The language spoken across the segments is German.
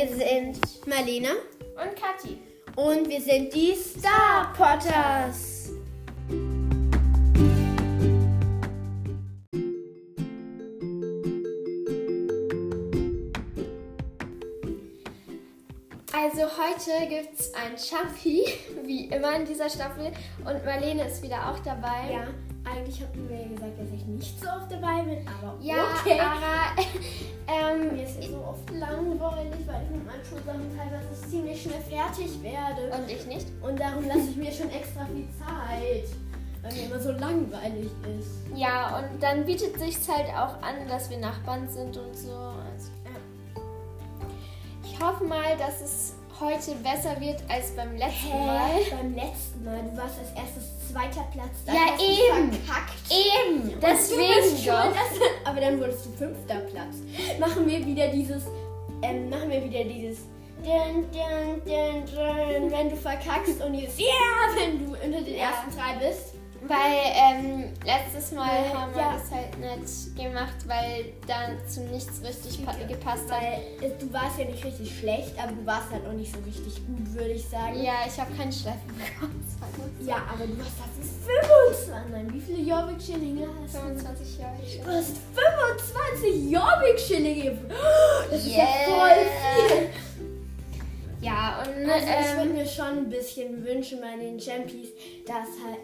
Wir sind Marlene Und Kathi. und wir sind die Star Potters. Also heute gibt es ein Champi, wie immer in dieser Staffel. Und Marlene ist wieder auch dabei. Ja, eigentlich hatten wir ja gesagt, dass ich nicht so oft dabei bin, aber Ja, okay. aber ähm, Mir ist es so oft langweilig, weil ich mit meinen Schulsachen teilweise ziemlich schnell fertig werde. und ich nicht. Und darum lasse ich mir schon extra viel Zeit, weil mir immer so langweilig ist. Ja, und dann bietet sich halt auch an, dass wir Nachbarn sind und so. Also, ja. Ich hoffe mal, dass es heute besser wird als beim letzten Mal. Beim letzten Mal, du warst als erstes zweiter Platz. Ja. Verkackt. Deswegen dass- aber dann wurdest du fünfter Platz. Machen wir wieder dieses, ähm, machen wir wieder dieses, dun, dun, dun, wenn du verkackst und dieses, yeah, wenn du unter den Ja. ersten drei bist. Weil ähm, letztes Mal Weil, haben wir ja. das halt nicht gemacht, weil da zu nichts richtig pa- gepasst hat. Weil du warst ja nicht richtig schlecht, aber du warst halt auch nicht so richtig gut, würde ich sagen. Ja, ich habe keinen Schleifen bekommen. Ja, aber du hast dafür 25. Nein, wie viele Jobbik-Schillinge hast du? 25 Jahre schon. Du hast 25 Jobbik-Schillinge. Das ist ja voll viel. Ja, und Also ich würde ähm, mir schon ein bisschen wünschen bei den Champions, dass halt.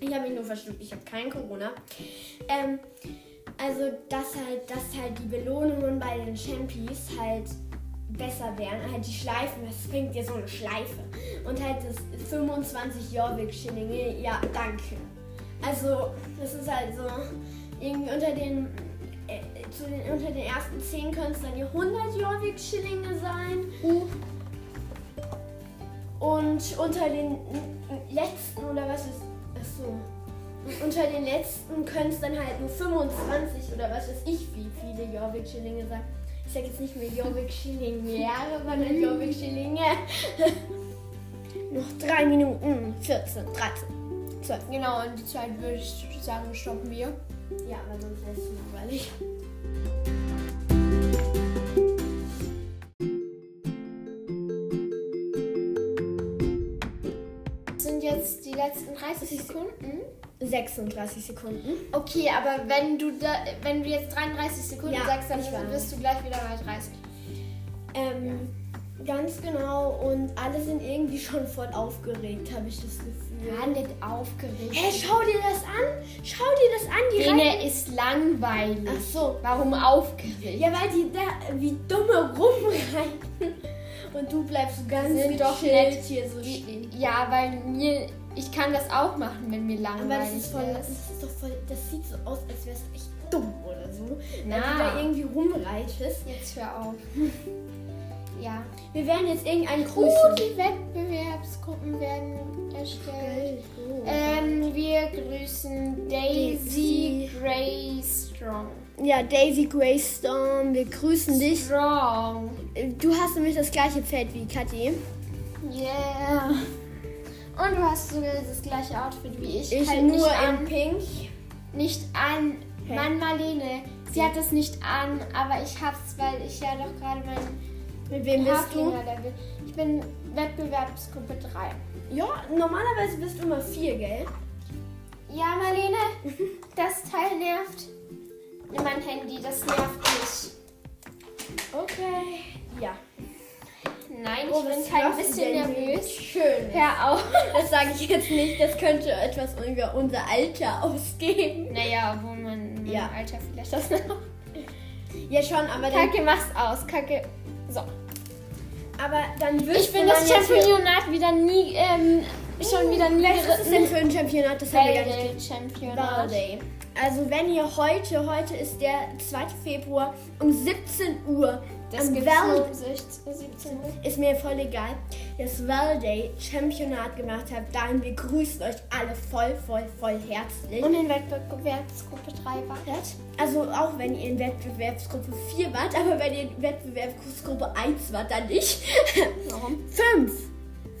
Ich habe mich nur verschluckt, ich habe kein Corona. Ähm, also dass halt, dass halt die Belohnungen bei den Champions halt besser wären. Halt die Schleifen, das bringt dir so eine Schleife. Und halt das 25 Jorvik-Schillinge, ja, danke. Also, das ist halt so, irgendwie unter den, zu den, unter den ersten 10 können es dann die 100 Jorvik-Schillinge sein. Und unter den letzten, oder was ist, ach so. Und unter den letzten können es dann halt nur 25 oder was weiß ich, wie viele Jorvik-Schillinge sein. Ich sag jetzt nicht mehr Jorvik-Schillinge, sondern Jorvik-Schillinge. Noch 3 Minuten, 14, 13, 12. genau, und die Zeit würde ich sagen, stoppen wir. Ja, aber sonst wäre es langweilig. Sind jetzt die letzten 30 Sekunden. 36 Sekunden. Okay, aber wenn du da, wenn du jetzt 33 Sekunden Ja, sagst, dann bist du gleich wieder bei 30. Ähm, ganz genau. Und alle sind irgendwie schon voll aufgeregt, habe ich das Gefühl. Ja, nicht aufgeregt. Hä, schau dir das an! Schau dir das an, die Dene ist langweilig. Ach so. Warum aufgeregt? Ja, weil die da wie dumme rumreiten. Und du bleibst so ganz Sind doch nett. hier so stehen. Ja, weil mir, ich kann das auch machen, wenn mir Aber langweilig das ist, voll, das ist. doch voll, das sieht so aus, als wärst du echt dumm oder so. Wenn Na. du da irgendwie rumreitest. Jetzt hör auf. ja. Wir werden jetzt irgendeinen Uh, grüßen. die Wettbewerbsgruppen werden erstellt. Oh. Ähm, wir grüßen Daisy Daisy. Gray Strong. Ja, Daisy Greystorm, wir grüßen dich. Strong. Du hast nämlich das gleiche Pferd wie Kathi. Yeah. Und du hast sogar das gleiche Outfit wie ich. Ich halt nur in. Pink. Nicht an. Hä? Mann, Marlene. Sie hat das nicht an, aber ich hab's, weil ich ja doch gerade mein Mit wem bist du? Ich bin Wettbewerbsgruppe 3. Ja, normalerweise bist du immer vier, gell? Ja, Marlene, das Teil nervt. Nimm mein Handy, das nervt mich. Okay. Ja. Nein, ich Oh, bin kein du bisschen nervös. Schön. Hör auf. Das sage ich jetzt nicht, das könnte etwas über unser Alter ausgeben. Naja, obwohl man Ja. Alter vielleicht das noch. Ja, schon, aber dann, Kacke, mach's aus. Kacke. So. Aber dann wüsste Ich bin das Championat wieder nie, ähm, schon wieder nie Was ist denn für ein Championat? Das haben wir gar nicht Valdale Championat. Also wenn ihr heute, heute ist der 2. Februar um 17 Uhr Das am Val nur um 16, 17 Uhr. ist mir voll egal, das Valdey Championat gemacht habt, dann wir grüßen euch alle voll, voll, voll herzlich. Und in Wettbewerbsgruppe 3 wart. Also auch wenn ihr in Wettbewerbsgruppe 4 wart, aber wenn ihr in Wettbewerbsgruppe 1 wart, dann nicht. Warum? 5,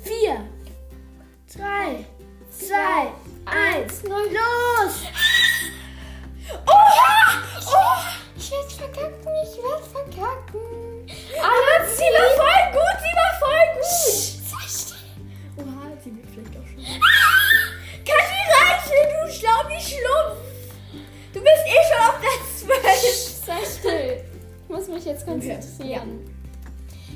4, 3, 2, 1, null. los! Oha! Oh! Ich werde verkacken, ich werde verkacken. Aber sie war voll gut, sie war voll gut. Sei still. Oha, sie wird vielleicht auch schon. Kathi Reichel, du schlau wie Schlumpf. Du bist eh schon auf Platz 12. Sei still. Ich muss mich jetzt konzentrieren.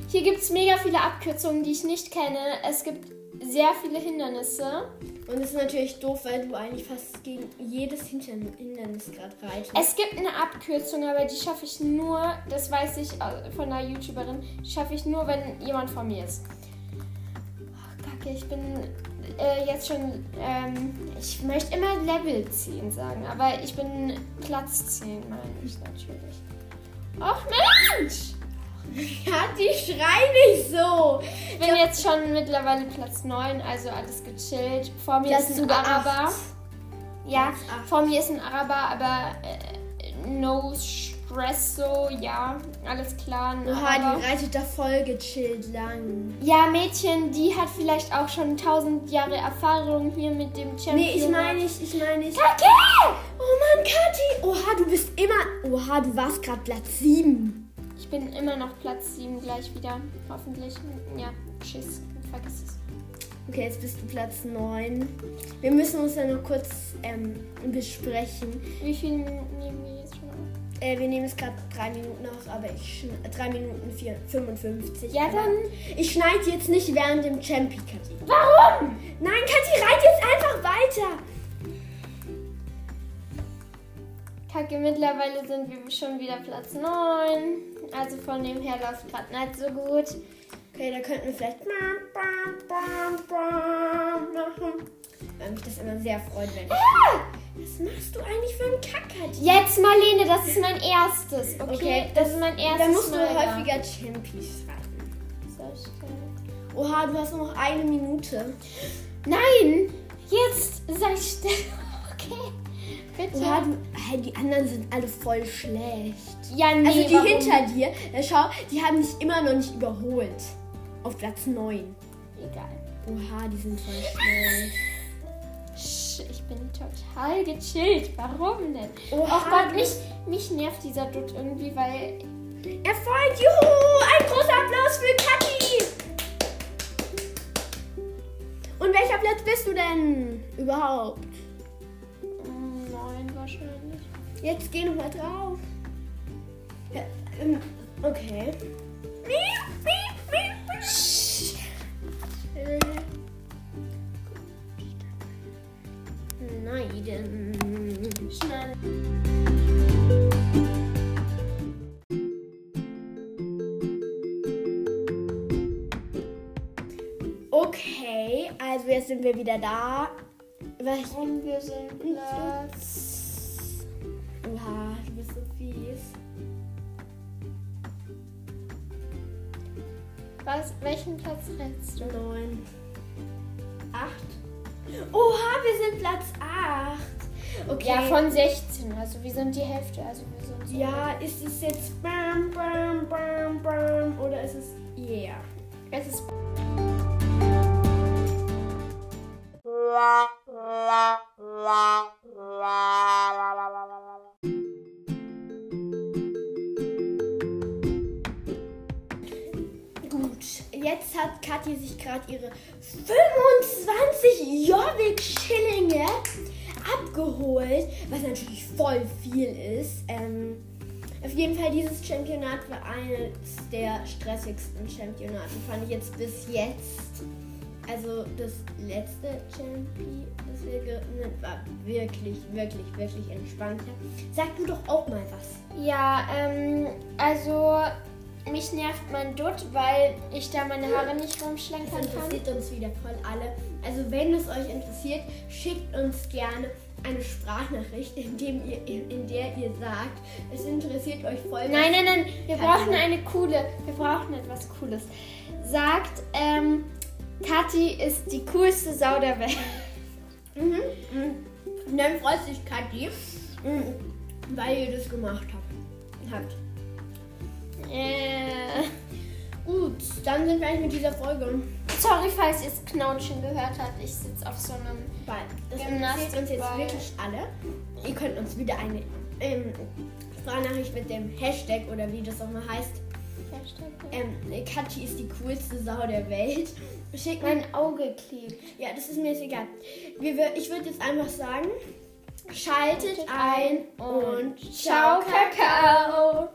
Hier gibt es mega viele Abkürzungen, die ich nicht kenne. Es gibt sehr viele Hindernisse. Und es ist natürlich doof, weil du eigentlich fast gegen jedes Hindern- Hindernis gerade reitest. Es gibt eine Abkürzung, aber die schaffe ich nur, das weiß ich äh, von einer YouTuberin, die schaffe ich nur, wenn jemand vor mir ist. Oh, Kacke, ich bin äh, jetzt schon, ähm, ich möchte immer Level 10 sagen, aber ich bin Platz 10, meine ich natürlich. Ach Mensch! Kathi, schrei nicht so. Ich bin jetzt schon mittlerweile Platz 9, also alles gechillt. Vor mir Das ist ein Araber. acht. Ja, Platz acht. vor mir ist ein Araber, aber äh, no stress so, ja, alles klar. Ein Oha, Araber. die reitet da voll gechillt lang. Ja, Mädchen, die hat vielleicht auch schon tausend Jahre Erfahrung hier mit dem Champion. Nee, ich meine nicht, ich meine nicht. Kacke! Oh Mann, Kathi. Oha, du bist immer. Oha, du warst gerade Platz 7. Ich bin immer noch Platz 7 gleich wieder. Hoffentlich. Ja, tschüss. Vergiss es. Okay, jetzt bist du Platz 9. Wir müssen uns ja noch kurz ähm, besprechen. Wie viel nehmen wir jetzt schon auf? Äh, wir nehmen es gerade 3 Minuten aus, aber ich schn 3 Minuten vier, 55. Ja, dann. Ich schneide jetzt nicht während dem Champi, Kathi. Warum? Nein, Kathi, reit jetzt einfach weiter. Kacke, mittlerweile sind wir schon wieder Platz 9. Also von dem her läuft gerade nicht so gut. Okay, da könnten wir vielleicht machen. Weil mich das immer sehr freut, wenn ich... Was machst du eigentlich für einen Kack, Kathi? Jetzt, Marlene, das ist mein erstes. Okay, Okay, das ist mein erstes Da musst du Mal häufiger Champies reiten. So still. Oha, du hast nur noch eine Minute. Nein! Jetzt sei still. Okay. Bitte. Oha, du, die anderen sind alle voll schlecht. ja, nee, Also die warum? hinter dir, ja, schau, die haben dich immer noch nicht überholt. Auf Platz 9. Egal. Oha, die sind voll schlecht. Sch, Ich bin total gechillt. Warum denn? Oh Gott, mich, mich nervt dieser Dutt irgendwie, weil. Erfolg, juhu! Ein großer Applaus für Kathi! Und welcher Platz bist du denn überhaupt? Jetzt geh noch mal drauf. Ja, ähm, okay. Nein. Schnell. Okay, also jetzt sind wir wieder da. Und wir sind Platz. Was? Welchen Platz hältst du? Neun. Acht. Oha, wir sind Platz acht. Okay. Ja, von 16. Also wir sind die Hälfte. Also wir sind so. Ja, ist es jetzt bam, bam, bam, bam oder ist es yeah? Es ist. Gut, Kathi sich gerade ihre 25 Jobbik-Schillinge abgeholt, was natürlich voll viel ist. Ähm, auf jeden Fall, dieses Championat war eines der stressigsten Championate, fand ich jetzt bis jetzt. Also das letzte Champi, das wir gewonnen war wirklich, wirklich, wirklich entspannter. Sag du doch auch mal was. Ja, ähm, also mich nervt mein Dutt, weil ich da meine Haare nicht Das rumschlenkern kann. interessiert uns wieder voll alle. Also wenn es euch interessiert, schickt uns gerne eine Sprachnachricht, in, dem ihr, in der ihr sagt, es interessiert euch voll. Nein, nein, nein, wir brauchen eine coole, wir brauchen etwas Cooles. Sagt, ähm, Kathi ist die coolste Sau der Welt. Mhm. mhm. Und dann freut sich Kathi, mhm, weil ihr das gemacht habt. habt. Äh, Gut, dann sind wir eigentlich mit dieser Folge. sorry, falls ihr das Knautschen gehört habt. Ich sitze auf so einem. Ball. Das interessiert uns jetzt wirklich alle. Ihr könnt uns wieder eine ähm, Sprachnachricht mit dem Hashtag oder wie das auch mal heißt. Hashtag. Ähm, Kathi ist die coolste Sau der Welt. Schick mir. Mein Auge klebt. Ja, das ist mir jetzt egal. Wir, ich würde jetzt einfach sagen, schaltet ein und ciao, Kakao.